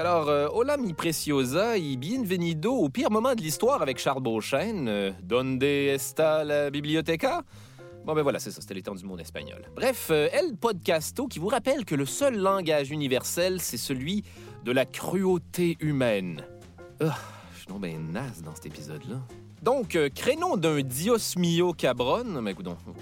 Alors, euh, hola mi preciosa y bienvenido au pire moment de l'histoire avec Charles Beauchesne. Euh, Donde está la biblioteca? Bon, ben voilà, c'est ça, c'était les du monde espagnol. Bref, euh, El Podcasto qui vous rappelle que le seul langage universel, c'est celui de la cruauté humaine. Je suis donc ben naze dans cet épisode-là. Donc, euh, créneau d'un Dios mio cabron, mais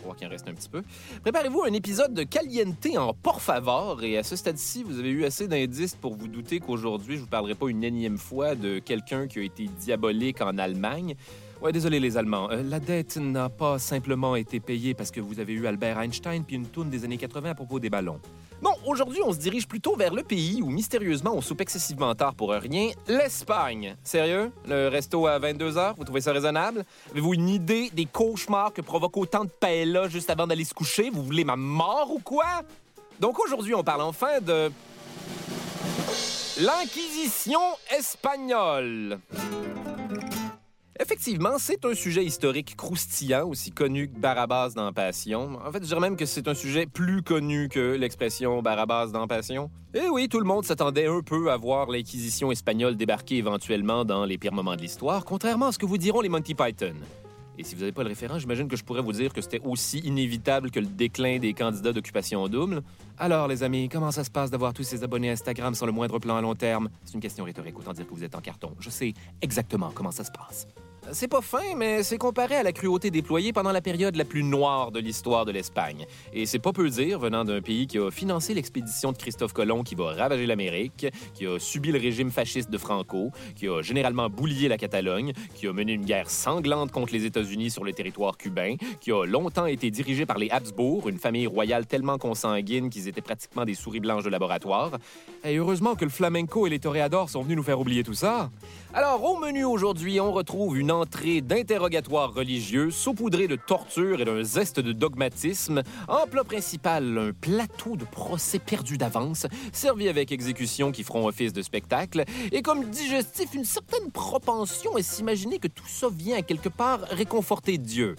on qu'il en reste un petit peu. Préparez-vous un épisode de Caliente en por favor, et à ce stade-ci, vous avez eu assez d'indices pour vous douter qu'aujourd'hui, je vous parlerai pas une énième fois de quelqu'un qui a été diabolique en Allemagne. Ouais, désolé les Allemands. Euh, la dette n'a pas simplement été payée parce que vous avez eu Albert Einstein puis une tourne des années 80 à propos des ballons. Non, aujourd'hui, on se dirige plutôt vers le pays où mystérieusement on soupe excessivement tard pour rien, l'Espagne. Sérieux? Le resto à 22 heures, vous trouvez ça raisonnable? Avez-vous une idée des cauchemars que provoque autant de paella juste avant d'aller se coucher? Vous voulez ma mort ou quoi? Donc aujourd'hui, on parle enfin de. L'Inquisition espagnole. Effectivement, c'est un sujet historique croustillant, aussi connu que Barabbas dans Passion. En fait, je dirais même que c'est un sujet plus connu que l'expression Barabbas dans Passion. Et oui, tout le monde s'attendait un peu à voir l'Inquisition espagnole débarquer éventuellement dans les pires moments de l'histoire, contrairement à ce que vous diront les Monty Python. Et si vous n'avez pas le référent, j'imagine que je pourrais vous dire que c'était aussi inévitable que le déclin des candidats d'occupation double. Alors, les amis, comment ça se passe d'avoir tous ces abonnés Instagram sans le moindre plan à long terme? C'est une question rhétorique, autant dire que vous êtes en carton. Je sais exactement comment ça se passe. C'est pas fin, mais c'est comparé à la cruauté déployée pendant la période la plus noire de l'histoire de l'Espagne. Et c'est pas peu dire venant d'un pays qui a financé l'expédition de Christophe Colomb qui va ravager l'Amérique, qui a subi le régime fasciste de Franco, qui a généralement boulié la Catalogne, qui a mené une guerre sanglante contre les États-Unis sur le territoire cubain, qui a longtemps été dirigé par les Habsbourg, une famille royale tellement consanguine qu'ils étaient pratiquement des souris blanches de laboratoire. Et heureusement que le flamenco et les toréadors sont venus nous faire oublier tout ça. Alors, au menu aujourd'hui, on retrouve une entrée d'interrogatoire religieux saupoudré de torture et d'un zeste de dogmatisme. En plat principal, un plateau de procès perdu d'avance, servi avec exécution qui feront office de spectacle. Et comme digestif, une certaine propension à s'imaginer que tout ça vient quelque part réconforter Dieu.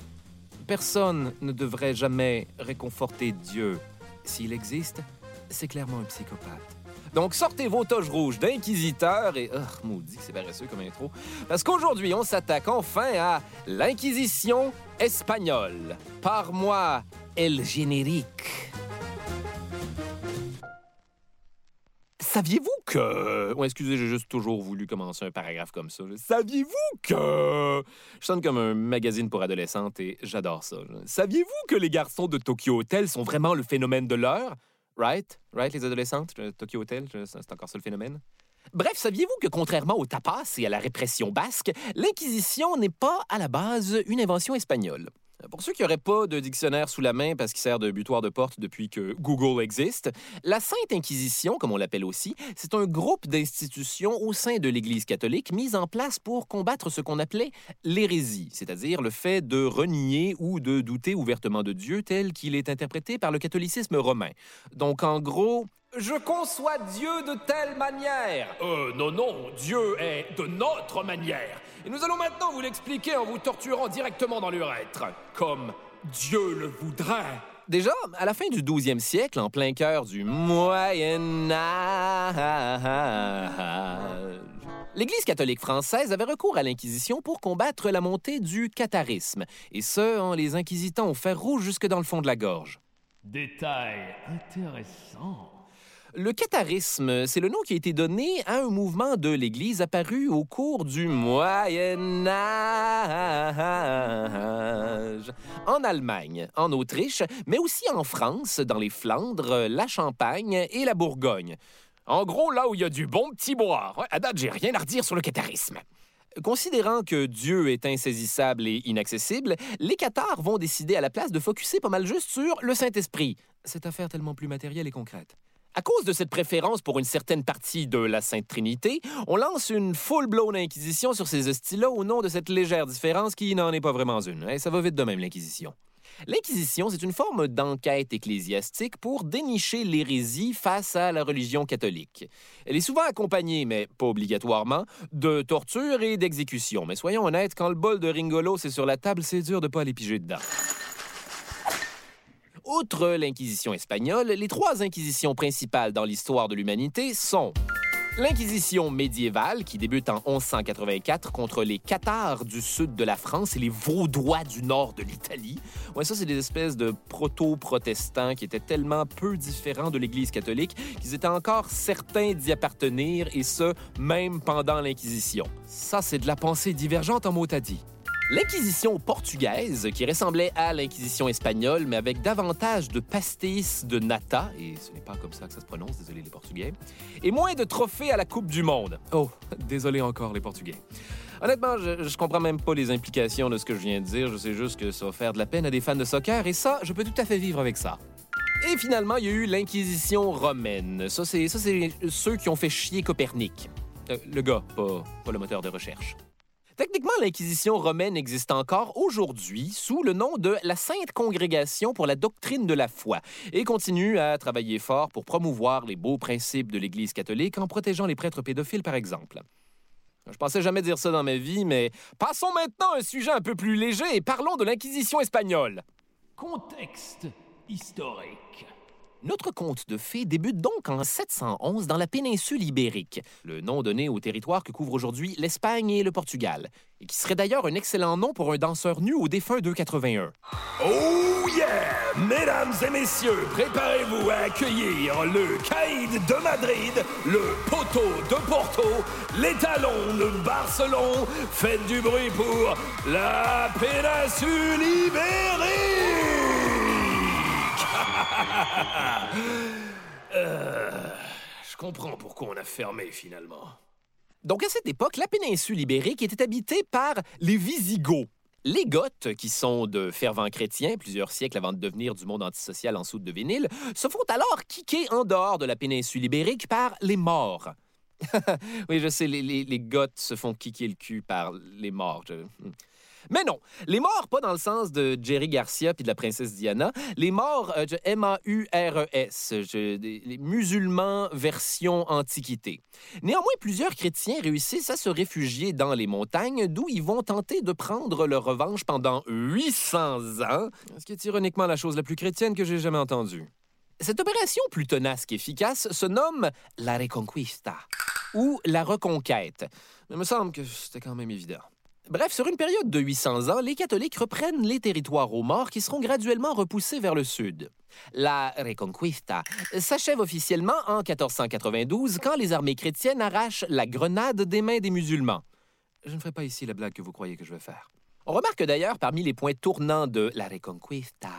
Personne ne devrait jamais réconforter Dieu. S'il existe, c'est clairement un psychopathe. Donc sortez vos toges rouges d'inquisiteurs et... Oh, maudit c'est paresseux comme intro. Parce qu'aujourd'hui, on s'attaque enfin à l'Inquisition espagnole. Par moi, El Générique. Saviez-vous que... Excusez, j'ai juste toujours voulu commencer un paragraphe comme ça. Saviez-vous que... Je sonne comme un magazine pour adolescentes et j'adore ça. Saviez-vous que les garçons de Tokyo Hotel sont vraiment le phénomène de l'heure? Right? Right, les adolescentes? Le Tokyo Hotel, c'est encore ça le phénomène? Bref, saviez-vous que contrairement au tapas et à la répression basque, l'Inquisition n'est pas à la base une invention espagnole? Pour ceux qui n'auraient pas de dictionnaire sous la main parce qu'il sert de butoir de porte depuis que Google existe, la Sainte Inquisition, comme on l'appelle aussi, c'est un groupe d'institutions au sein de l'Église catholique mis en place pour combattre ce qu'on appelait l'hérésie, c'est-à-dire le fait de renier ou de douter ouvertement de Dieu tel qu'il est interprété par le catholicisme romain. Donc en gros, je conçois Dieu de telle manière. Euh, non, non, Dieu est de notre manière. Et nous allons maintenant vous l'expliquer en vous torturant directement dans l'urètre, comme Dieu le voudrait. Déjà, à la fin du 12e siècle, en plein cœur du Moyen Âge, l'Église catholique française avait recours à l'Inquisition pour combattre la montée du catharisme, et ce, en les inquisitant au fer rouge jusque dans le fond de la gorge. Détail intéressant. Le catharisme, c'est le nom qui a été donné à un mouvement de l'Église apparu au cours du Moyen Âge. En Allemagne, en Autriche, mais aussi en France, dans les Flandres, la Champagne et la Bourgogne. En gros, là où il y a du bon petit. Ouais, à date, j'ai rien à redire sur le catharisme. Considérant que Dieu est insaisissable et inaccessible, les cathares vont décider à la place de focuser pas mal juste sur le Saint-Esprit. Cette affaire tellement plus matérielle et concrète. À cause de cette préférence pour une certaine partie de la Sainte Trinité, on lance une full-blown inquisition sur ces hosties-là au nom de cette légère différence qui n'en est pas vraiment une. Et ça va vite de même, l'Inquisition. L'Inquisition, c'est une forme d'enquête ecclésiastique pour dénicher l'hérésie face à la religion catholique. Elle est souvent accompagnée, mais pas obligatoirement, de torture et d'exécution. Mais soyons honnêtes, quand le bol de Ringolo c'est sur la table, c'est dur de pas aller piger dedans. Outre l'Inquisition espagnole, les trois inquisitions principales dans l'histoire de l'humanité sont L'Inquisition médiévale, qui débute en 1184 contre les Cathares du sud de la France et les Vaudois du nord de l'Italie. Ouais, ça, c'est des espèces de proto-protestants qui étaient tellement peu différents de l'Église catholique qu'ils étaient encore certains d'y appartenir, et ce, même pendant l'Inquisition. Ça, c'est de la pensée divergente en mot à dit. L'Inquisition portugaise, qui ressemblait à l'Inquisition espagnole, mais avec davantage de pastis de nata, et ce n'est pas comme ça que ça se prononce, désolé les Portugais, et moins de trophées à la Coupe du Monde. Oh, désolé encore les Portugais. Honnêtement, je, je comprends même pas les implications de ce que je viens de dire, je sais juste que ça va faire de la peine à des fans de soccer, et ça, je peux tout à fait vivre avec ça. Et finalement, il y a eu l'Inquisition romaine. Ça, c'est ceux qui ont fait chier Copernic. Euh, le gars, pas, pas le moteur de recherche. Techniquement, l'Inquisition romaine existe encore aujourd'hui sous le nom de la Sainte Congrégation pour la doctrine de la foi et continue à travailler fort pour promouvoir les beaux principes de l'Église catholique en protégeant les prêtres pédophiles, par exemple. Je pensais jamais dire ça dans ma vie, mais passons maintenant à un sujet un peu plus léger et parlons de l'Inquisition espagnole. Contexte historique. Notre conte de fées débute donc en 711 dans la péninsule ibérique, le nom donné au territoire que couvrent aujourd'hui l'Espagne et le Portugal, et qui serait d'ailleurs un excellent nom pour un danseur nu au défunt 281. Oh yeah! Mesdames et messieurs, préparez-vous à accueillir le Caïd de Madrid, le Poteau de Porto, les Talons de Barcelone. Faites du bruit pour la péninsule ibérique! Euh, je comprends pourquoi on a fermé finalement. Donc à cette époque, la péninsule ibérique était habitée par les Visigoths. Les Goths, qui sont de fervents chrétiens plusieurs siècles avant de devenir du monde antisocial en soude de vinyle, se font alors kicker en dehors de la péninsule ibérique par les morts. oui, je sais, les, Goths se font kicker le cul par les morts. hmm. Mais non, les morts, pas dans le sens de Jerry Garcia puis de la princesse Diana. Les morts, euh, M-A-U-R-E-S, E les musulmans version antiquité. Néanmoins, plusieurs chrétiens réussissent à se réfugier dans les montagnes, d'où ils vont tenter de prendre leur revanche pendant 800 ans, ce qui est ironiquement la chose la plus chrétienne que j'ai jamais entendue. Cette opération plus tenace qu'efficace se nomme la Reconquista ou la Reconquête. Il me semble que c'était quand même évident. Bref, sur une période de 800 ans, les catholiques reprennent les territoires aux morts qui seront graduellement repoussés vers le sud. La Reconquista s'achève officiellement en 1492 quand les armées chrétiennes arrachent la Grenade des mains des musulmans. Je ne ferai pas ici la blague que vous croyez que je vais faire. On remarque d'ailleurs parmi les points tournants de la Reconquista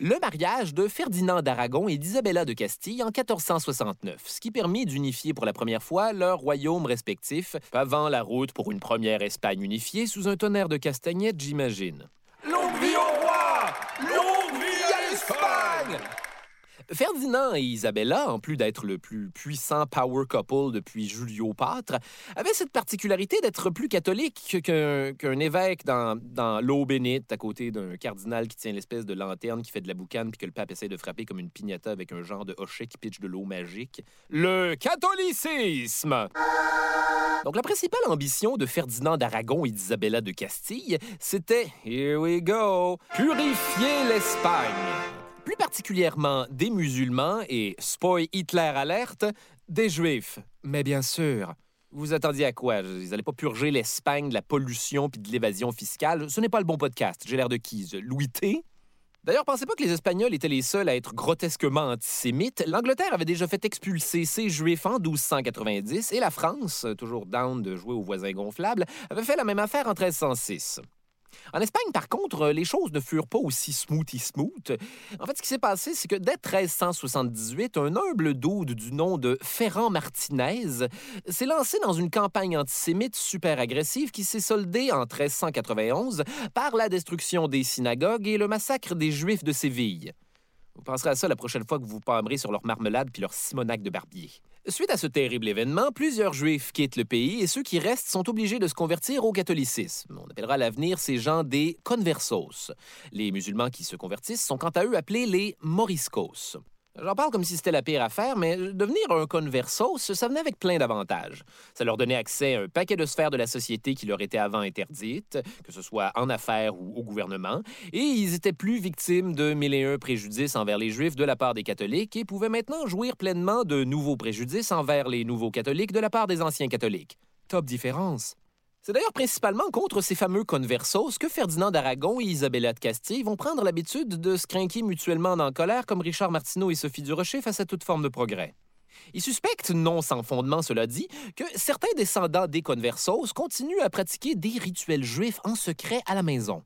le mariage de Ferdinand d'Aragon et d'Isabella de Castille en 1469, ce qui permit d'unifier pour la première fois leurs royaumes respectifs, avant la route pour une première Espagne unifiée sous un tonnerre de castagnettes, j'imagine. Longue vie au roi! Longue vie à l'Espagne! Ferdinand et Isabella, en plus d'être le plus puissant power couple depuis Julio Pâtre, avaient cette particularité d'être plus catholiques qu'un évêque dans, dans l'eau bénite à côté d'un cardinal qui tient l'espèce de lanterne qui fait de la boucane puis que le pape essaie de frapper comme une piñata avec un genre de hochet qui pitche de l'eau magique. Le catholicisme! Donc, la principale ambition de Ferdinand d'Aragon et d'Isabella de Castille, c'était, here we go, purifier l'Espagne. Plus particulièrement des musulmans et, spoil Hitler alerte, des juifs. Mais bien sûr, vous attendiez à quoi? Ils n'allaient pas purger l'Espagne de la pollution puis de l'évasion fiscale. Ce n'est pas le bon podcast. J'ai l'air de qui? Louis T? D'ailleurs, pensez pas que les Espagnols étaient les seuls à être grotesquement antisémites. L'Angleterre avait déjà fait expulser ses Juifs en 1290 et la France, toujours down de jouer aux voisins gonflables, avait fait la même affaire en 1306. En Espagne, par contre, les choses ne furent pas aussi smoothy smooth. En fait, ce qui s'est passé, c'est que dès 1378, un humble dude du nom de Ferran Martinez s'est lancé dans une campagne antisémite super agressive qui s'est soldée en 1391 par la destruction des synagogues et le massacre des Juifs de Séville. Vous penserez à ça la prochaine fois que vous vous pâmerez sur leur marmelade puis leur simonac de barbier. Suite à ce terrible événement, plusieurs Juifs quittent le pays et ceux qui restent sont obligés de se convertir au catholicisme. On appellera à l'avenir ces gens des conversos. Les musulmans qui se convertissent sont quant à eux appelés les moriscos. J'en parle comme si c'était la pire affaire, mais devenir un conversos, ça venait avec plein d'avantages. Ça leur donnait accès à un paquet de sphères de la société qui leur étaient avant interdites, que ce soit en affaires ou au gouvernement, et ils étaient plus victimes de mille et un préjudices envers les Juifs de la part des catholiques et pouvaient maintenant jouir pleinement de nouveaux préjudices envers les nouveaux catholiques de la part des anciens catholiques. Top différence. C'est d'ailleurs principalement contre ces fameux conversos que Ferdinand d'Aragon et Isabella de Castille vont prendre l'habitude de se craquer mutuellement en colère comme Richard Martineau et Sophie Durocher face à toute forme de progrès. Ils suspectent, non sans fondement cela dit, que certains descendants des conversos continuent à pratiquer des rituels juifs en secret à la maison.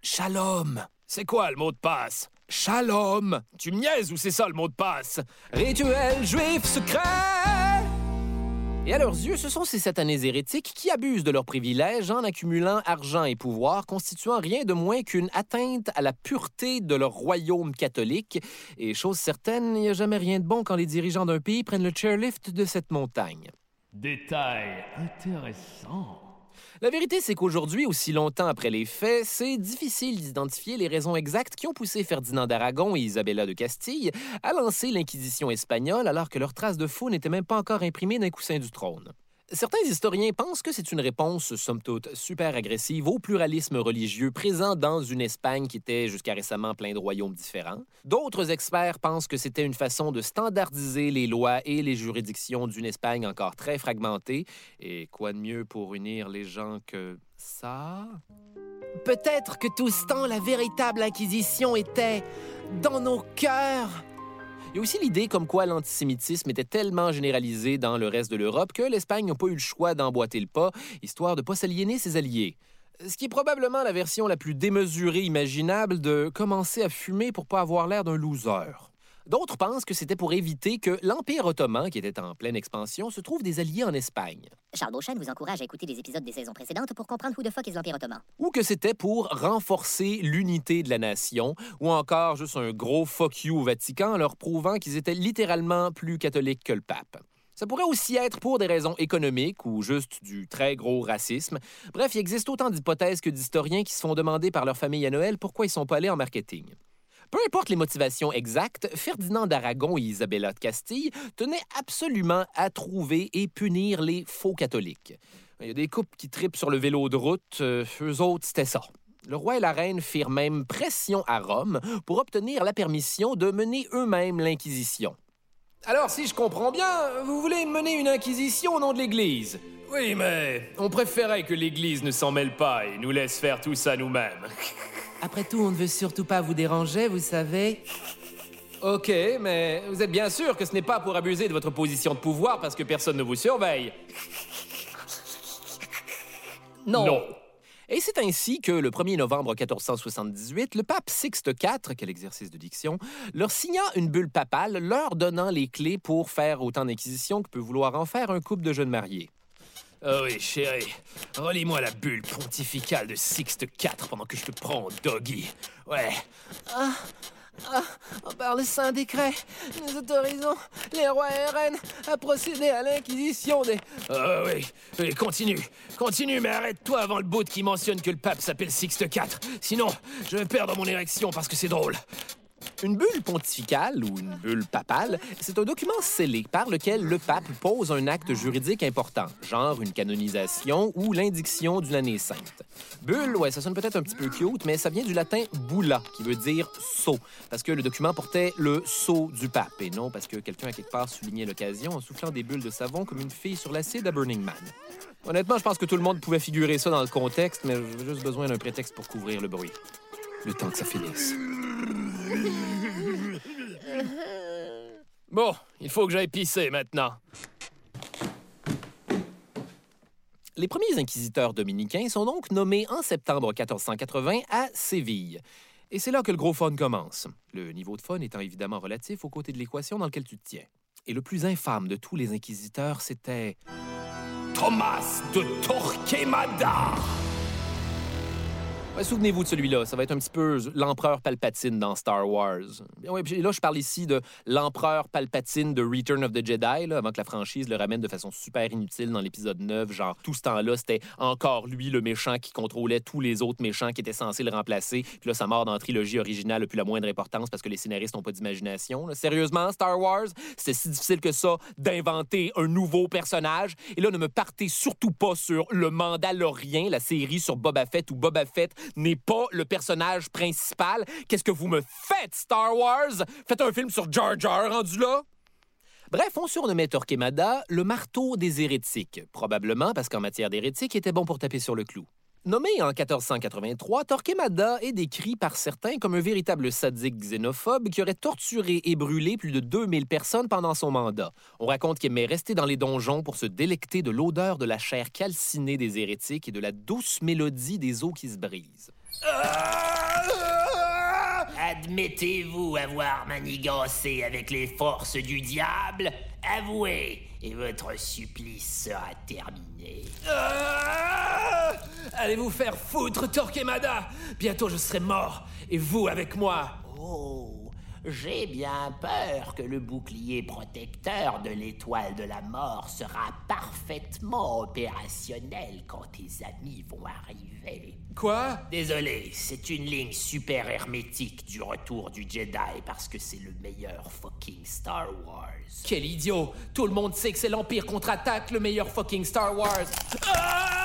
Shalom. C'est quoi le mot de passe? Shalom. Tu me niaises ou c'est ça le mot de passe? Rituel juif secret. Et à leurs yeux, ce sont ces satanés hérétiques qui abusent de leurs privilèges en accumulant argent et pouvoir, constituant rien de moins qu'une atteinte à la pureté de leur royaume catholique. Et chose certaine, il n'y a jamais rien de bon quand les dirigeants d'un pays prennent le chairlift de cette montagne. Détail intéressant. La vérité, c'est qu'aujourd'hui, aussi longtemps après les faits, c'est difficile d'identifier les raisons exactes qui ont poussé Ferdinand d'Aragon et Isabella de Castille à lancer l'Inquisition espagnole alors que leurs traces de faux n'étaient même pas encore imprimées d'un coussin du trône. Certains historiens pensent que c'est une réponse, somme toute, super agressive au pluralisme religieux présent dans une Espagne qui était jusqu'à récemment plein de royaumes différents. D'autres experts pensent que c'était une façon de standardiser les lois et les juridictions d'une Espagne encore très fragmentée. Et quoi de mieux pour unir les gens que ça? Peut-être que tout ce temps, la véritable Inquisition était dans nos cœurs. Il y a aussi l'idée comme quoi l'antisémitisme était tellement généralisé dans le reste de l'Europe que l'Espagne n'a pas eu le choix d'emboîter le pas, histoire de ne pas s'aliéner ses alliés. Ce qui est probablement la version la plus démesurée imaginable de commencer à fumer pour pas avoir l'air d'un loser. D'autres pensent que c'était pour éviter que l'Empire ottoman, qui était en pleine expansion, se trouve des alliés en Espagne. Charles Beauchesne vous encourage à écouter les épisodes des saisons précédentes pour comprendre who the fuck is l'Empire ottoman. Ou que c'était pour renforcer l'unité de la nation, ou encore juste un gros fuck you au Vatican en leur prouvant qu'ils étaient littéralement plus catholiques que le pape. Ça pourrait aussi être pour des raisons économiques ou juste du très gros racisme. Bref, il existe autant d'hypothèses que d'historiens qui se font demander par leur famille à Noël pourquoi ils sont pas allés en marketing. Peu importe les motivations exactes, Ferdinand d'Aragon et Isabella de Castille tenaient absolument à trouver et punir les faux catholiques. Il y a des couples qui tripent sur le vélo de route, euh, eux autres, c'était ça. Le roi et la reine firent même pression à Rome pour obtenir la permission de mener eux-mêmes l'Inquisition. Alors, si je comprends bien, vous voulez mener une inquisition au nom de l'Église? Oui, mais on préférait que l'Église ne s'en mêle pas et nous laisse faire tout ça nous-mêmes. Après tout, on ne veut surtout pas vous déranger, vous savez. Ok, mais vous êtes bien sûr que ce n'est pas pour abuser de votre position de pouvoir parce que personne ne vous surveille. Non. Non. Et c'est ainsi que, le 1er novembre 1478, le pape Sixte IV, quel exercice de diction, leur signa une bulle papale leur donnant les clés pour faire autant d'inquisitions que peut vouloir en faire un couple de jeunes mariés. Oh oui, chérie, relis-moi la bulle pontificale de Sixte IV pendant que je te prends, doggy. Ouais. Ah, par le saint décret, nous autorisons les rois et reines à procéder à l'inquisition des... Oh oui, oui, continue, continue, mais arrête-toi avant le bout qui mentionne que le pape s'appelle Sixte IV. Sinon, je vais perdre mon érection parce que c'est drôle. Une bulle pontificale ou une bulle papale, c'est un document scellé par lequel le pape pose un acte juridique important, genre une canonisation ou l'indiction d'une année sainte. Bulle, ouais, ça sonne peut-être un petit peu cute, mais ça vient du latin bulla, qui veut dire sceau, parce que le document portait le sceau du pape, et non parce que quelqu'un a quelque part souligné l'occasion en soufflant des bulles de savon comme une fille sur l'acide à Burning Man. Honnêtement, je pense que tout le monde pouvait figurer ça dans le contexte, mais j'avais juste besoin d'un prétexte pour couvrir le bruit. Le temps que ça finisse. Bon, il faut que j'aille pisser maintenant. Les premiers inquisiteurs dominicains sont donc nommés en septembre 1480 à Séville. Et c'est là que le gros fun commence. Le niveau de fun étant évidemment relatif au côté de l'équation dans lequel tu te tiens. Et le plus infâme de tous les inquisiteurs, c'était Thomas de Torquemada. Souvenez-vous de celui-là, ça va être un petit peu l'empereur Palpatine dans Star Wars. Là, je parle ici de l'empereur Palpatine de Return of the Jedi, avant que la franchise le ramène de façon super inutile dans l'épisode 9. Genre, tout ce temps-là, c'était encore lui le méchant qui contrôlait tous les autres méchants qui étaient censés le remplacer. Puis là, sa mort dans la trilogie originale n'a plus la moindre importance parce que les scénaristes n'ont pas d'imagination. Sérieusement, Star Wars, c'était si difficile que ça d'inventer un nouveau personnage. Et là, ne me partez surtout pas sur le Mandalorien, la série sur Boba Fett, où Boba Fett n'est pas le personnage principal. Qu'est-ce que vous me faites, Star Wars? Faites un film sur Jar Jar rendu là? Bref, on surnommait Torquemada le marteau des hérétiques, probablement parce qu'en matière d'hérétique, il était bon pour taper sur le clou. Nommé en 1483, Torquemada est décrit par certains comme un véritable sadique xénophobe qui aurait torturé et brûlé plus de 2000 personnes pendant son mandat. On raconte qu'il aimait rester dans les donjons pour se délecter de l'odeur de la chair calcinée des hérétiques et de la douce mélodie des eaux qui se brisent. Admettez-vous avoir manigancé avec les forces du diable? Avouez, et votre supplice sera terminé. Ah Allez vous faire foutre, Torquemada? Bientôt je serai mort, et vous avec moi. Oh, j'ai bien peur que le bouclier protecteur de l'étoile de la mort sera parfaitement opérationnel quand tes amis vont arriver. Quoi? Désolé, c'est une ligne super hermétique du retour du Jedi parce que c'est le meilleur fucking Star Wars. Quel idiot! Tout le monde sait que c'est l'Empire contre-attaque, le meilleur fucking Star Wars. Ah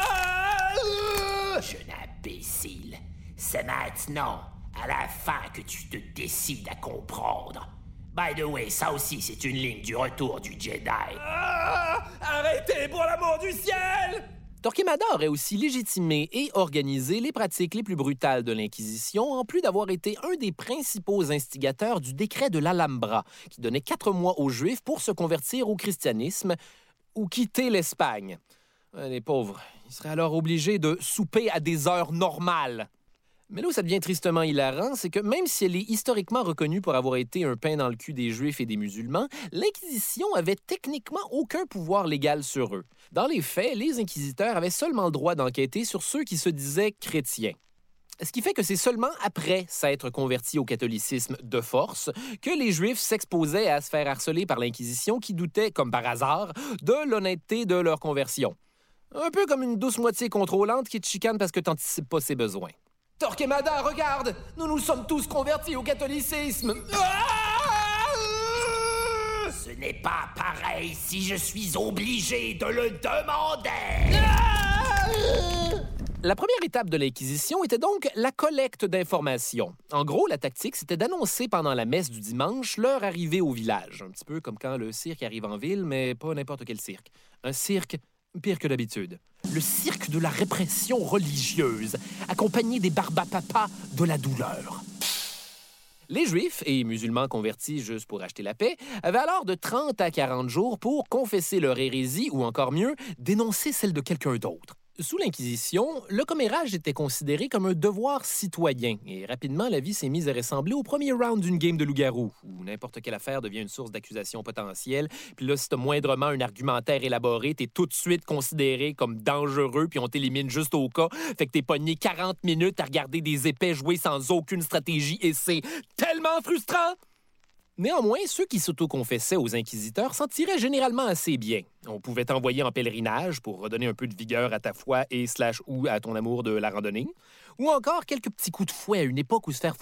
Jeune imbécile, c'est maintenant, à la fin, que tu te décides à comprendre. By the way, ça aussi, c'est une ligne du retour du Jedi. Ah Arrêtez pour l'amour du ciel Torquemada aurait aussi légitimé et organisé les pratiques les plus brutales de l'Inquisition, en plus d'avoir été un des principaux instigateurs du décret de l'Alhambra, qui donnait quatre mois aux Juifs pour se convertir au christianisme ou quitter l'Espagne. Euh, Les pauvres, ils seraient alors obligés de souper à des heures normales. Mais là où ça devient tristement hilarant, c'est que même si elle est historiquement reconnue pour avoir été un pain dans le cul des Juifs et des musulmans, l'Inquisition avait techniquement aucun pouvoir légal sur eux. Dans les faits, les inquisiteurs avaient seulement le droit d'enquêter sur ceux qui se disaient chrétiens. Ce qui fait que c'est seulement après s'être convertis au catholicisme de force que les Juifs s'exposaient à se faire harceler par l'Inquisition qui doutait, comme par hasard, de l'honnêteté de leur conversion. Un peu comme une douce moitié contrôlante qui te chicane parce que t'anticipes pas ses besoins. Torquemada, regarde Nous nous sommes tous convertis au catholicisme Ah Ce n'est pas pareil si je suis obligé de le demander. La première étape de l'Inquisition était donc la collecte d'informations. En gros, la tactique, c'était d'annoncer pendant la messe du dimanche leur arrivée au village. Un petit peu comme quand le cirque arrive en ville, mais pas n'importe quel cirque. Un cirque pire que d'habitude. Le cirque de la répression religieuse, accompagné des barbapapas de la douleur. Les Juifs et musulmans convertis juste pour acheter la paix avaient alors de 30 à 40 jours pour confesser leur hérésie ou encore mieux, dénoncer celle de quelqu'un d'autre. Sous l'Inquisition, le commérage était considéré comme un devoir citoyen et rapidement la vie s'est mise à ressembler au premier round d'une game de loup-garou où n'importe quelle affaire devient une source d'accusation potentielle. Puis là, si t'as moindrement un argumentaire élaboré, t'es tout de suite considéré comme dangereux puis on t'élimine juste au cas. Fait que t'es pogné 40 minutes à regarder des épais jouer sans aucune stratégie et c'est tellement frustrant! Néanmoins, ceux qui s'auto-confessaient aux inquisiteurs s'en tiraient généralement assez bien. On pouvait t'envoyer en pèlerinage pour redonner un peu de vigueur à ta foi et slash ou à ton amour de la randonnée. Ou encore quelques petits coups de fouet à une époque où se faire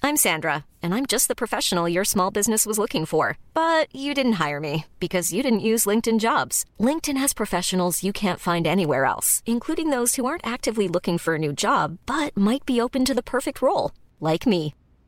I'm Sandra, and I'm just the professional your small business was looking for. But you didn't hire me because you didn't use LinkedIn jobs. LinkedIn has professionals you can't find anywhere else, including those who aren't actively looking for a new job but might be open to the perfect role, like me.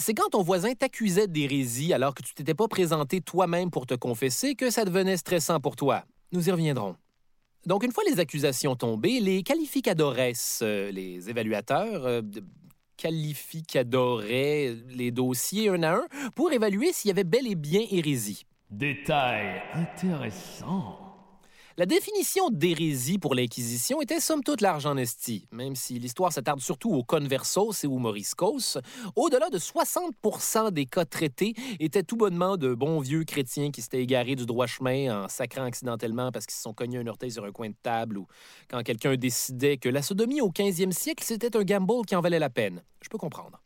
C'est quand ton voisin t'accusait d'hérésie alors que tu t'étais pas présenté toi-même pour te confesser que ça devenait stressant pour toi. Nous y reviendrons. Donc, une fois les accusations tombées, les qualificadores, euh, les évaluateurs, euh, qualificadoraient les dossiers un à un pour évaluer s'il y avait bel et bien hérésie. Détail intéressant. La définition d'hérésie pour l'Inquisition était somme toute large en esti, même si l'histoire s'attarde surtout aux conversos et aux moriscos. Au-delà de 60% des cas traités étaient tout bonnement de bons vieux chrétiens qui s'étaient égarés du droit chemin en sacrant accidentellement parce qu'ils se sont cognés un orteil sur un coin de table ou quand quelqu'un décidait que la sodomie au 15e siècle, c'était un gamble qui en valait la peine. Je peux comprendre.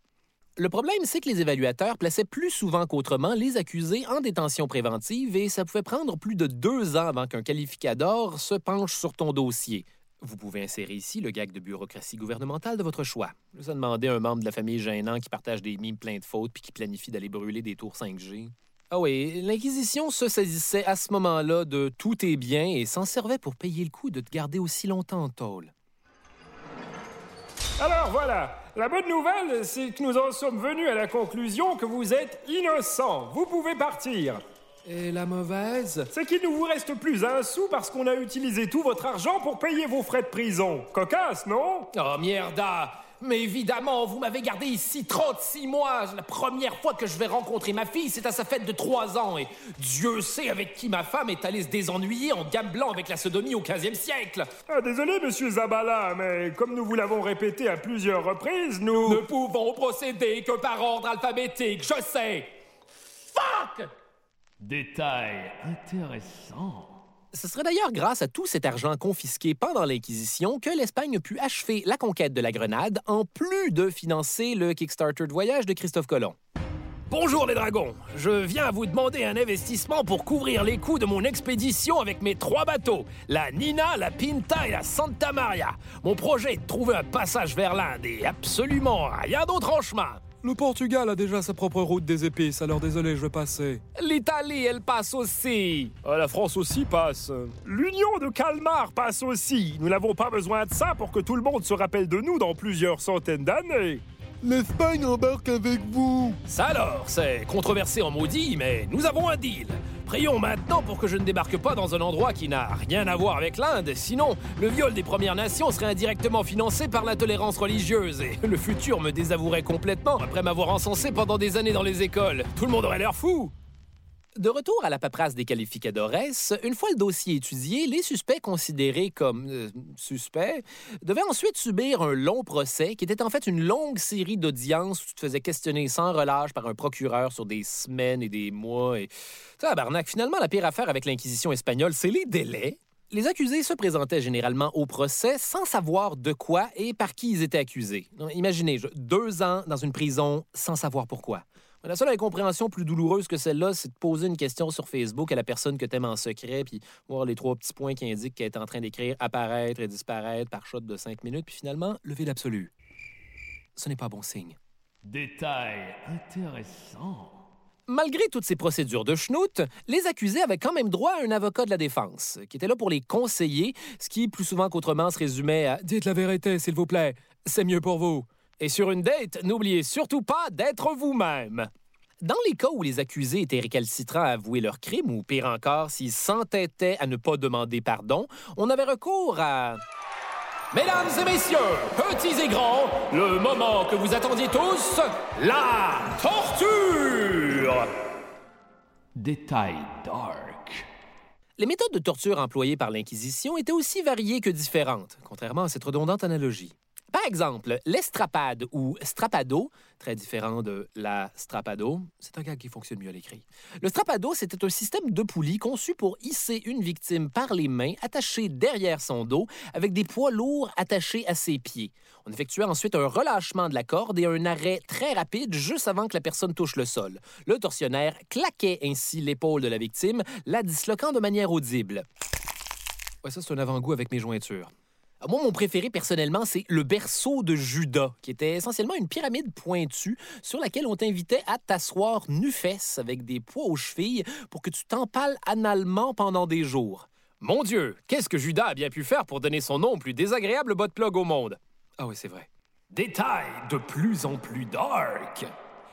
Le problème, c'est que les évaluateurs plaçaient plus souvent qu'autrement les accusés en détention préventive et ça pouvait prendre plus de deux ans avant qu'un qualificador se penche sur ton dossier. Vous pouvez insérer ici le gag de bureaucratie gouvernementale de votre choix. Ça demandait un membre de la famille gênant qui partage des mimes pleins de fautes puis qui planifie d'aller brûler des tours 5G. Ah oui, l'Inquisition se saisissait à ce moment-là de tous tes biens et s'en servait pour payer le coup de te garder aussi longtemps en tôle. Alors voilà, la bonne nouvelle, c'est que nous en sommes venus à la conclusion que vous êtes innocent. Vous pouvez partir. Et la mauvaise? C'est qu'il ne vous reste plus un sou parce qu'on a utilisé tout votre argent pour payer vos frais de prison. Cocasse, non? Oh mierda Mais évidemment, vous m'avez gardé ici 36 mois. La première fois que je vais rencontrer ma fille, c'est à sa fête de 3 ans. Et Dieu sait avec qui ma femme est allée se désennuyer en gamblant avec la sodomie au 15e siècle. ah, Désolé, monsieur Zabala, mais comme nous vous l'avons répété à plusieurs reprises, nous... Ne pouvons procéder que par ordre alphabétique, je sais. Fuck Détail intéressant. Ce serait d'ailleurs grâce à tout cet argent confisqué pendant l'Inquisition que l'Espagne a pu achever la conquête de la Grenade, en plus de financer le Kickstarter de voyage de Christophe Colomb. Bonjour les dragons, je viens vous demander un investissement pour couvrir les coûts de mon expédition avec mes trois bateaux, la Nina, la Pinta et la Santa Maria. Mon projet est de trouver un passage vers l'Inde et absolument rien d'autre en chemin. Le Portugal a déjà sa propre route des épices, alors désolé, je vais passer. L'Italie, elle passe aussi. Ah, la France aussi passe. L'Union de Calmar passe aussi. Nous n'avons pas besoin de ça pour que tout le monde se rappelle de nous dans plusieurs centaines d'années. L'Espagne embarque avec vous Ça alors, c'est controversé en maudit, mais nous avons un deal. Prions maintenant pour que je ne débarque pas dans un endroit qui n'a rien à voir avec l'Inde, sinon le viol des Premières Nations serait indirectement financé par l'intolérance religieuse et le futur me désavouerait complètement après m'avoir encensé pendant des années dans les écoles. Tout le monde aurait l'air fou. De retour à la paperasse des qualificadores, une fois le dossier étudié, les suspects considérés comme euh, suspects devaient ensuite subir un long procès qui était en fait une longue série d'audiences où tu te faisais questionner sans relâche par un procureur sur des semaines et des mois. Et... Tabarnak, finalement, la pire affaire avec l'Inquisition espagnole, c'est les délais. Les accusés se présentaient généralement au procès sans savoir de quoi et par qui ils étaient accusés. Imaginez, deux ans dans une prison sans savoir pourquoi. La seule incompréhension plus douloureuse que celle-là, c'est de poser une question sur Facebook à la personne que t'aimes en secret, puis voir les trois petits points qui indiquent qu'elle est en train d'écrire apparaître et disparaître par shot de cinq minutes, puis finalement, lever l'absolu. Ce n'est pas bon signe. Détail intéressant. Malgré toutes ces procédures de schnout, les accusés avaient quand même droit à un avocat de la défense, qui était là pour les conseiller, ce qui, plus souvent qu'autrement, se résumait à Dites la vérité, s'il vous plaît. C'est mieux pour vous. Et sur une date, n'oubliez surtout pas d'être vous-même. Dans les cas où les accusés étaient récalcitrants à avouer leur crime, ou pire encore, s'ils s'entêtaient à ne pas demander pardon, on avait recours à... Mesdames et messieurs, petits et grands, le moment que vous attendiez tous, la torture Détail dark. Les méthodes de torture employées par l'Inquisition étaient aussi variées que différentes, contrairement à cette redondante analogie. Par exemple, l'estrapade ou strapado, très différent de la strapado, c'est un gars qui fonctionne mieux à l'écrit. Le strapado, c'était un système de poulies conçu pour hisser une victime par les mains, attachée derrière son dos, avec des poids lourds attachés à ses pieds. On effectuait ensuite un relâchement de la corde et un arrêt très rapide juste avant que la personne touche le sol. Le tortionnaire claquait ainsi l'épaule de la victime, la disloquant de manière audible. Ouais, ça, c'est un avant-goût avec mes jointures. Ah, Moi, mon préféré personnellement, c'est le berceau de Judas, qui était essentiellement une pyramide pointue sur laquelle on t'invitait à t'asseoir nu-fesse avec des poids aux chevilles pour que tu t'empales analement pendant des jours. Mon Dieu, qu'est-ce que Judas a bien pu faire pour donner son nom au plus désagréable bot plug au monde? Ah oui, c'est vrai. Détail de plus en plus dark.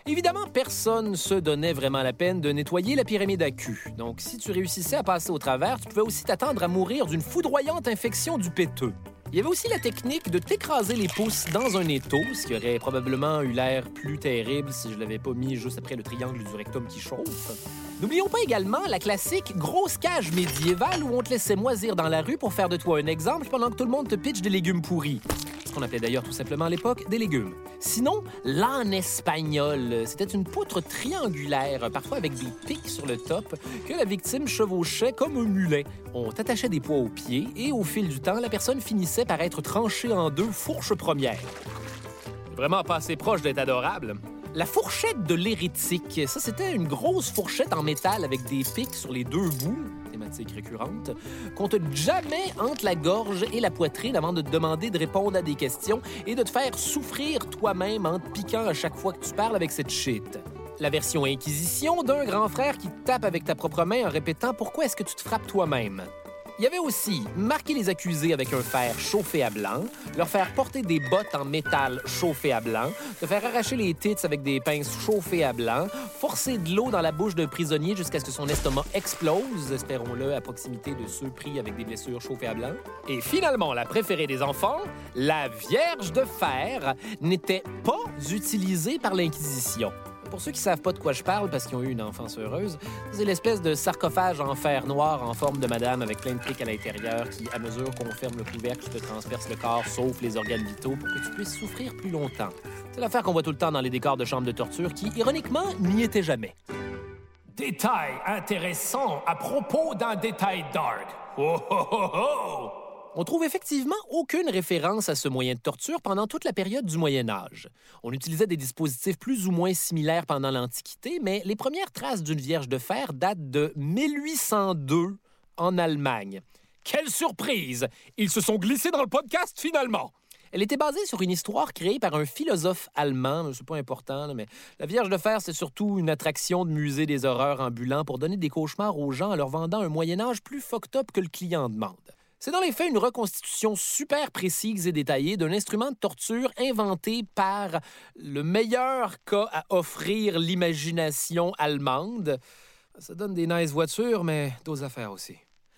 Évidemment, personne se donnait vraiment la peine de nettoyer la pyramide à cul. Donc, si tu réussissais à passer au travers, tu pouvais aussi t'attendre à mourir d'une foudroyante infection du péteux. Il y avait aussi la technique de t'écraser les pouces dans un étau, ce qui aurait probablement eu l'air plus terrible si je l'avais pas mis juste après le triangle du rectum qui chauffe. N'oublions pas également la classique grosse cage médiévale où on te laissait moisir dans la rue pour faire de toi un exemple pendant que tout le monde te pitche des légumes pourris. Ce qu'on appelait d'ailleurs tout simplement à l'époque des légumes. Sinon, l'âne espagnol, c'était une poutre triangulaire, parfois avec des pics sur le top, que la victime chevauchait comme un mulet. On t'attachait des poids aux pieds et au fil du temps, la personne finissait par être tranchée en deux fourches premières. Vraiment pas assez proche d'être adorable. La fourchette de l'hérétique, ça c'était une grosse fourchette en métal avec des pics sur les deux bouts, thématique récurrente, qu'on te jamais entre la gorge et la poitrine avant de te demander de répondre à des questions et de te faire souffrir toi-même en te piquant à chaque fois que tu parles avec cette shit. La version Inquisition d'un grand frère qui tape avec ta propre main en répétant pourquoi est-ce que tu te frappes toi-même? Il y avait aussi marquer les accusés avec un fer chauffé à blanc, leur faire porter des bottes en métal chauffées à blanc, te faire arracher les tits avec des pinces chauffées à blanc, forcer de l'eau dans la bouche d'un prisonnier jusqu'à ce que son estomac explose, espérons-le, à proximité de ceux pris avec des blessures chauffées à blanc. Et finalement, la préférée des enfants, la Vierge de fer, n'était pas utilisée par l'Inquisition. Pour ceux qui savent pas de quoi je parle parce qu'ils ont eu une enfance heureuse, c'est l'espèce de sarcophage en fer noir en forme de madame avec plein de pics à l'intérieur qui, à mesure qu'on ferme le couvercle, te transperce le corps sauf les organes vitaux pour que tu puisses souffrir plus longtemps. C'est l'affaire qu'on voit tout le temps dans les décors de chambres de torture qui, ironiquement, n'y étaient jamais. Détail intéressant à propos d'un détail dark. Oh oh oh oh! On trouve effectivement aucune référence à ce moyen de torture pendant toute la période du Moyen Âge. On utilisait des dispositifs plus ou moins similaires pendant l'Antiquité, mais les premières traces d'une Vierge de fer datent de 1802 en Allemagne. Quelle surprise! Ils se sont glissés dans le podcast finalement! Elle était basée sur une histoire créée par un philosophe allemand, c'est pas important, mais la Vierge de Fer, c'est surtout une attraction de musée des horreurs ambulant pour donner des cauchemars aux gens en leur vendant un Moyen Âge plus fucked up que le client demande. C'est dans les faits une reconstitution super précise et détaillée d'un instrument de torture inventé par le meilleur cas à offrir l'imagination allemande. Ça donne des nice voitures, mais d'autres affaires aussi.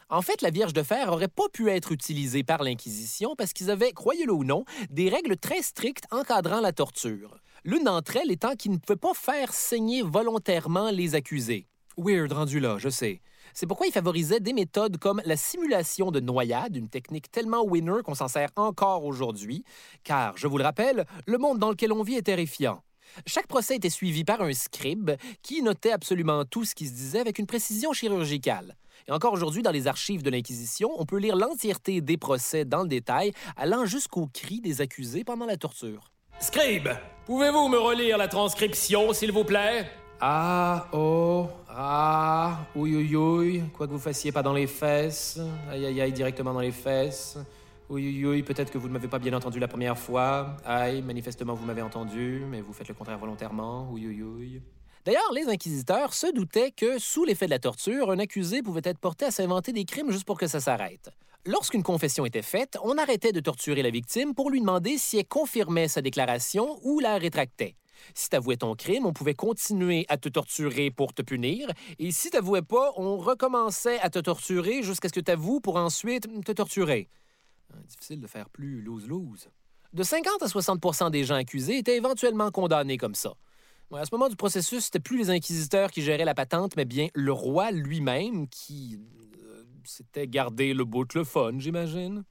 En fait, la Vierge de Fer aurait pas pu être utilisée par l'Inquisition parce qu'ils avaient, croyez-le ou non, des règles très strictes encadrant la torture. L'une d'entre elles étant qu'ils ne pouvaient pas faire saigner volontairement les accusés. Weird rendu là, je sais. C'est pourquoi il favorisait des méthodes comme la simulation de noyade, une technique tellement winner qu'on s'en sert encore aujourd'hui, car, je vous le rappelle, le monde dans lequel on vit est terrifiant. Chaque procès était suivi par un scribe qui notait absolument tout ce qui se disait avec une précision chirurgicale. Et encore aujourd'hui, dans les archives de l'Inquisition, on peut lire l'entièreté des procès dans le détail, allant jusqu'aux cris des accusés pendant la torture. Scribe, pouvez-vous me relire la transcription, s'il vous plaît? Ah, oh, ah, ouïe, ouïe, ouïe, quoi que vous fassiez pas dans les fesses, aïe, aïe, aïe, directement dans les fesses. Oui, oui, oui, peut-être que vous ne m'avez pas bien entendu la première fois. Aïe, manifestement, vous m'avez entendu, mais vous faites le contraire volontairement. Oui, oui, oui. D'ailleurs, les inquisiteurs se doutaient que, sous l'effet de la torture, un accusé pouvait être porté à s'inventer des crimes juste pour que ça s'arrête. Lorsqu'une confession était faite, on arrêtait de torturer la victime pour lui demander si elle confirmait sa déclaration ou la rétractait. Si t'avouais ton crime, on pouvait continuer à te torturer pour te punir, et si t'avouais pas, on recommençait à te torturer jusqu'à ce que t'avoues pour ensuite te torturer. Difficile de faire plus lose-lose. De 50 à 60% des gens accusés étaient éventuellement condamnés comme ça. À ce moment du processus, c'était plus les inquisiteurs qui géraient la patente, mais bien le roi lui-même qui euh, s'était gardé le bout de le j'imagine.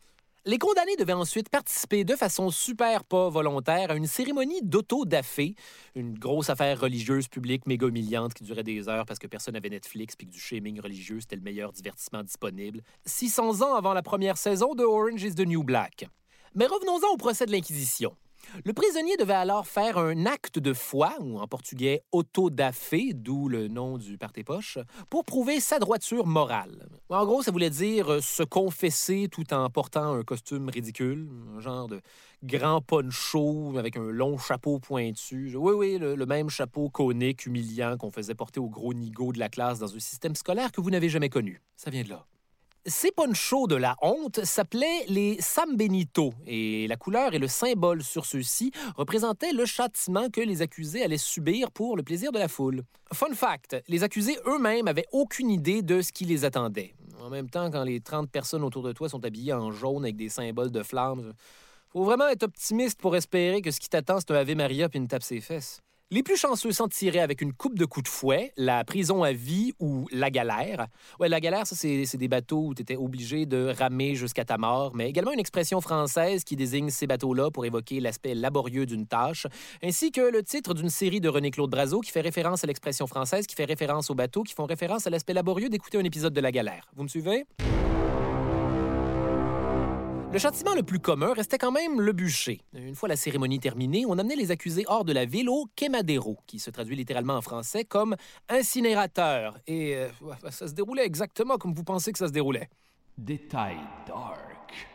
Les condamnés devaient ensuite participer de façon super pas volontaire à une cérémonie d'auto-dafé, une grosse affaire religieuse publique méga humiliante qui durait des heures parce que personne n'avait Netflix puis que du shaming religieux c'était le meilleur divertissement disponible. 600 ans avant la première saison de Orange is the New Black. Mais revenons-en au procès de l'Inquisition. Le prisonnier devait alors faire un acte de foi, ou en portugais auto-da-fé, d'où le nom du parté-poche, pour prouver sa droiture morale. En gros, ça voulait dire euh, se confesser tout en portant un costume ridicule, un genre de grand poncho avec un long chapeau pointu. Oui, oui, le, le même chapeau conique, humiliant qu'on faisait porter aux gros nigauds de la classe dans un système scolaire que vous n'avez jamais connu. Ça vient de là. Ces ponchos de la honte s'appelaient les Sam Benito et la couleur et le symbole sur ceux-ci représentaient le châtiment que les accusés allaient subir pour le plaisir de la foule. Fun fact, les accusés eux-mêmes avaient aucune idée de ce qui les attendait. En même temps, quand les 30 personnes autour de toi sont habillées en jaune avec des symboles de flammes, faut vraiment être optimiste pour espérer que ce qui t'attend, c'est un Ave Maria puis une tape ses fesses. Les plus chanceux s'en tiraient avec une coupe de coups de fouet, la prison à vie ou la galère. Ouais, la galère, ça, c'est des bateaux où tu étais obligé de ramer jusqu'à ta mort, mais également une expression française qui désigne ces bateaux-là pour évoquer l'aspect laborieux d'une tâche, ainsi que le titre d'une série de René-Claude Brazeau qui fait référence à l'expression française, qui fait référence aux bateaux, qui font référence à l'aspect laborieux d'écouter un épisode de la galère. Vous me suivez? Le châtiment le plus commun restait quand même le bûcher. Une fois la cérémonie terminée, on amenait les accusés hors de la ville au quemadero, qui se traduit littéralement en français comme incinérateur. Et euh, ça se déroulait exactement comme vous pensez que ça se déroulait. Détail dark.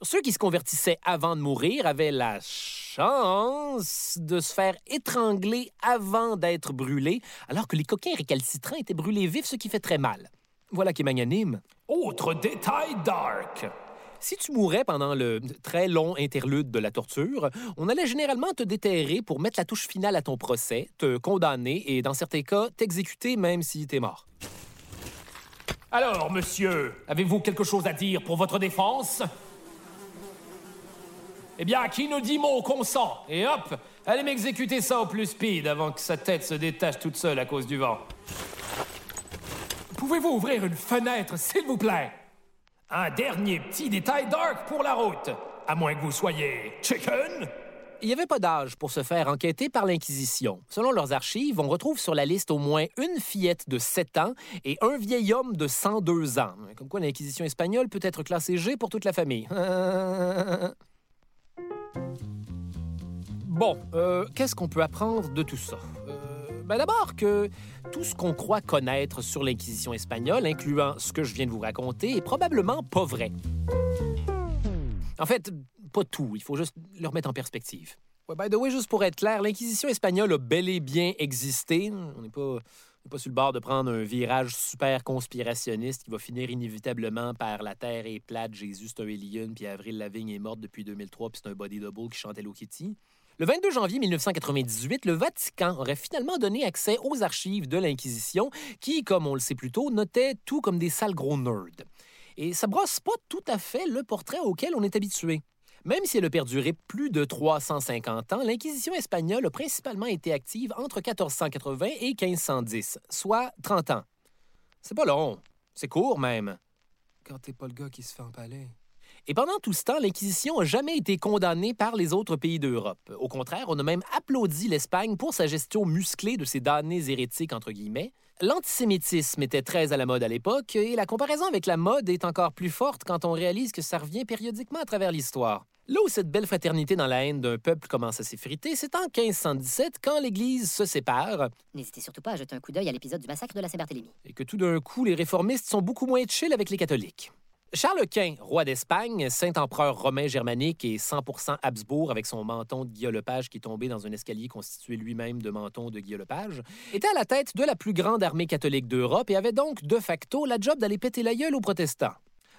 Ceux qui se convertissaient avant de mourir avaient la chance de se faire étrangler avant d'être brûlés, alors que les coquins récalcitrants étaient brûlés vifs, ce qui fait très mal. Voilà qui est magnanime. Autre détail dark. Si tu mourais pendant le très long interlude de la torture, on allait généralement te déterrer pour mettre la touche finale à ton procès, te condamner et, dans certains cas, t'exécuter même si t'es mort. Alors, monsieur, avez-vous quelque chose à dire pour votre défense? Eh bien, qui nous dit mot consent? Et hop, allez m'exécuter ça au plus speed avant que sa tête se détache toute seule à cause du vent. Pouvez-vous ouvrir une fenêtre, s'il vous plaît? Un dernier petit détail dark pour la route. À moins que vous soyez chicken Il n'y avait pas d'âge pour se faire enquêter par l'Inquisition. Selon leurs archives, on retrouve sur la liste au moins une fillette de 7 ans et un vieil homme de 102 ans. Comme quoi l'Inquisition espagnole peut être classée G pour toute la famille. bon, euh, qu'est-ce qu'on peut apprendre de tout ça? Euh, ben D'abord que tout ce qu'on croit connaître sur l'Inquisition espagnole, incluant ce que je viens de vous raconter, est probablement pas vrai. En fait, pas tout. Il faut juste le remettre en perspective. Ouais, by the way, juste pour être clair, l'Inquisition espagnole a bel et bien existé. On n'est pas, sur le bord de prendre un virage super conspirationniste qui va finir inévitablement par la Terre est plate, Jésus c'est un alien, puis Avril Lavigne est morte depuis 2003, puis c'est un body double qui chante Hello Kitty. Le 22 janvier 1998, le Vatican aurait finalement donné accès aux archives de l'Inquisition, qui, comme on le sait plus tôt, notaient tout comme des sales gros nerds. Et ça brosse pas tout à fait le portrait auquel on est habitué. Même si elle a perduré plus de 350 ans, l'Inquisition espagnole a principalement été active entre 1480 et 1510, soit 30 ans. C'est pas long, c'est court même. Quand t'es pas le gars qui se fait empaler. Et pendant tout ce temps, l'Inquisition n'a jamais été condamnée par les autres pays d'Europe. Au contraire, on a même applaudi l'Espagne pour sa gestion musclée de ses damnés hérétiques, entre guillemets. L'antisémitisme était très à la mode à l'époque, et la comparaison avec la mode est encore plus forte quand on réalise que ça revient périodiquement à travers l'histoire. Là où cette belle fraternité dans la haine d'un peuple commence à s'effriter, c'est en 1517, quand l'Église se sépare, N'hésitez surtout pas à jeter un coup d'œil à l'épisode du massacre de la Saint-Barthélemy. et que tout d'un coup, les réformistes sont beaucoup moins chill avec les catholiques. Charles Quint, roi d'Espagne, saint empereur romain germanique et 100% Habsbourg avec son menton de Guillaume Lepage qui tombé dans un escalier constitué lui-même de menton de Guillaume était à la tête de la plus grande armée catholique d'Europe et avait donc de facto la job d'aller péter la gueule aux protestants.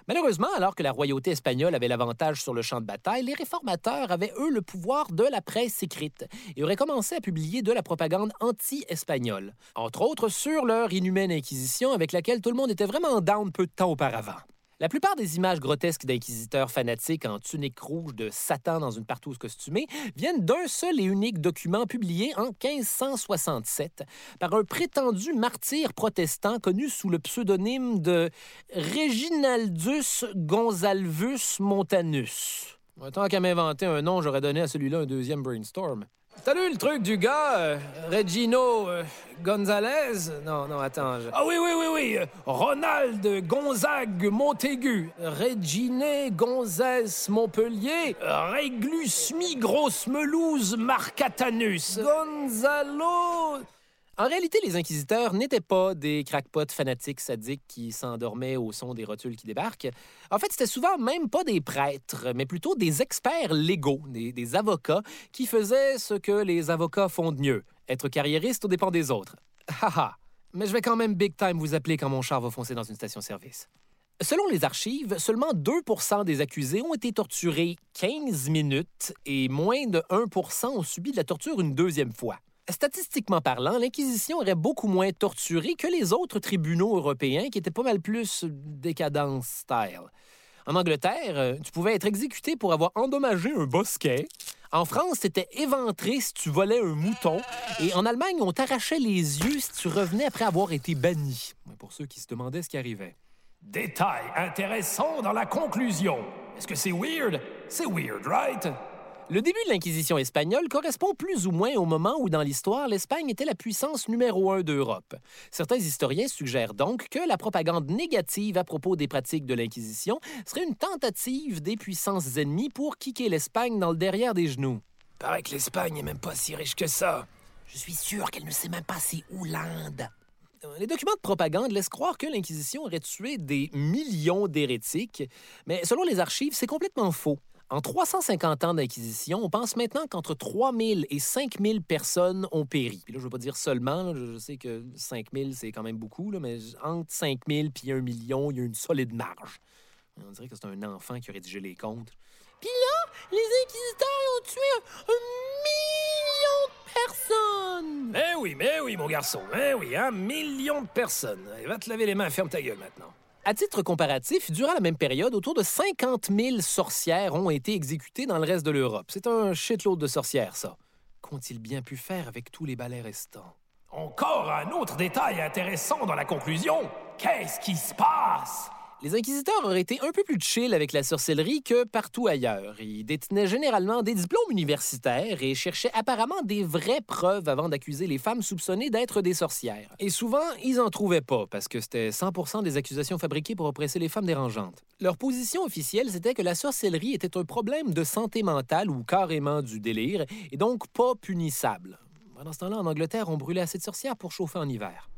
Malheureusement, alors que la royauté espagnole avait l'avantage sur le champ de bataille, les réformateurs avaient, eux, le pouvoir de la presse écrite et auraient commencé à publier de la propagande anti-espagnole, entre autres sur leur inhumaine inquisition avec laquelle tout le monde était vraiment down peu de temps auparavant. La plupart des images grotesques d'inquisiteurs fanatiques en tunique rouge de Satan dans une partouze costumée viennent d'un seul et unique document publié en 1567 par un prétendu martyr protestant connu sous le pseudonyme de Reginaldus Gonzalvus Montanus. Tant qu'à m'inventer un nom, j'aurais donné à celui-là un deuxième brainstorm. T'as lu le truc du gars, euh, Regino euh, Gonzalez? Non, non, attends. Ah oui, oui, oui, oui. euh, Ronald Gonzague Montaigu. Regine Gonzès Montpellier? Réglus Migros Melouse Marcatanus. Gonzalo. En réalité, les inquisiteurs n'étaient pas des crackpots fanatiques sadiques qui s'endormaient au son des rotules qui débarquent. En fait, c'était souvent même pas des prêtres, mais plutôt des experts légaux, des, avocats qui faisaient ce que les avocats font de mieux, être carriéristes aux dépens des autres. Haha. Mais je vais quand même big time vous appeler quand mon char va foncer dans une station-service. Selon les archives, seulement 2 des accusés ont été torturés 15 minutes et moins de 1 ont subi de la torture une deuxième fois. Statistiquement parlant, l'Inquisition aurait beaucoup moins torturé que les autres tribunaux européens qui étaient pas mal plus décadents style. En Angleterre, euh, tu pouvais être exécuté pour avoir endommagé un bosquet. En France, t'étais éventré si tu volais un mouton. Et en Allemagne, on t'arrachait les yeux si tu revenais après avoir été banni. Pour ceux qui se demandaient ce qui arrivait. Détail intéressant dans la conclusion. Est-ce que c'est weird? C'est weird, right? Le début de l'Inquisition espagnole correspond plus ou moins au moment où, dans l'histoire, l'Espagne était la puissance numéro un d'Europe. Certains historiens suggèrent donc que la propagande négative à propos des pratiques de l'Inquisition serait une tentative des puissances ennemies pour kicker l'Espagne dans le derrière des genoux. Paraît que l'Espagne est même pas si riche que ça. Je suis sûr qu'elle ne sait même pas c'est où l'Inde. Les documents de propagande laissent croire que l'Inquisition aurait tué des millions d'hérétiques, mais selon les archives, c'est complètement faux. En 350 ans d'Inquisition, on pense maintenant qu'entre 3000 et 5000 personnes ont péri. Puis là, je ne veux pas dire seulement, je sais que 5000, c'est quand même beaucoup, là, mais entre 5000 puis 1 million, il y a une solide marge. On dirait que c'est un enfant qui a rédigé les comptes. Puis là, les inquisiteurs ont tué un, million de personnes! Mais oui, mais oui, mon garçon. Mais oui, un million de personnes. Eh, Va te laver les mains, ferme ta gueule maintenant. À titre comparatif, durant la même période, autour de 50 000 sorcières ont été exécutées dans le reste de l'Europe. C'est un shitload de sorcières, ça. Qu'ont-ils bien pu faire avec tous les balais restants? Encore un autre détail intéressant dans la conclusion. Qu'est-ce qui se passe? Les inquisiteurs auraient été un peu plus chill avec la sorcellerie que partout ailleurs. Ils détenaient généralement des diplômes universitaires et cherchaient apparemment des vraies preuves avant d'accuser les femmes soupçonnées d'être des sorcières. Et souvent, ils en trouvaient pas parce que c'était 100% des accusations fabriquées pour oppresser les femmes dérangeantes. Leur position officielle, c'était que la sorcellerie était un problème de santé mentale ou carrément du délire et donc pas punissable. Pendant ce temps-là, en Angleterre, on brûlait assez de sorcières pour chauffer en hiver.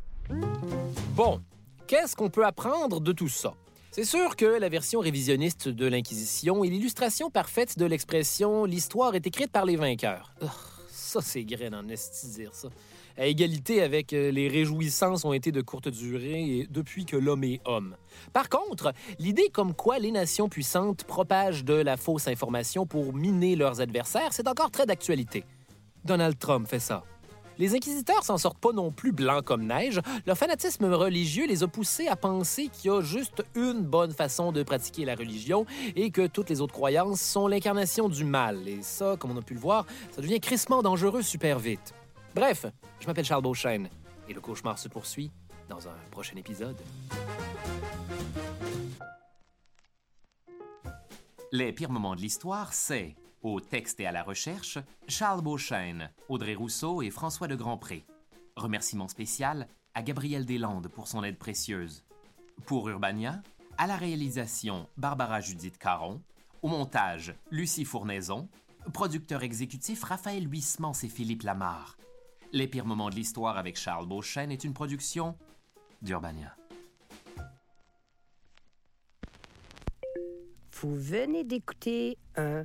Bon, qu'est-ce qu'on peut apprendre de tout ça? C'est sûr que la version révisionniste de l'Inquisition est l'illustration parfaite de l'expression l'histoire est écrite par les vainqueurs. Ça, c'est graine en dire ça. À égalité avec euh, les réjouissances ont été de courte durée depuis que l'homme est homme. Par contre, l'idée comme quoi les nations puissantes propagent de la fausse information pour miner leurs adversaires, c'est encore très d'actualité. Donald Trump fait ça. Les inquisiteurs s'en sortent pas non plus blancs comme neige. Leur fanatisme religieux les a poussés à penser qu'il y a juste une bonne façon de pratiquer la religion et que toutes les autres croyances sont l'incarnation du mal. Et ça, comme on a pu le voir, ça devient crissement dangereux super vite. Bref, je m'appelle Charles Beauchesne et le cauchemar se poursuit dans un prochain épisode. Les pires moments de l'histoire, c'est au texte et à la recherche, Charles Beauchesne, Audrey Rousseau et François de Grandpré. Remerciement spécial à Gabriel Deslandes pour son aide précieuse. Pour Urbania, à la réalisation, Barbara Judith Caron. Au montage, Lucie Fournaison. Producteur exécutif, Raphaël Huismans et Philippe Lamarre. Les pires moments de l'histoire avec Charles Beauchesne est une production d'Urbania. Vous venez d'écouter un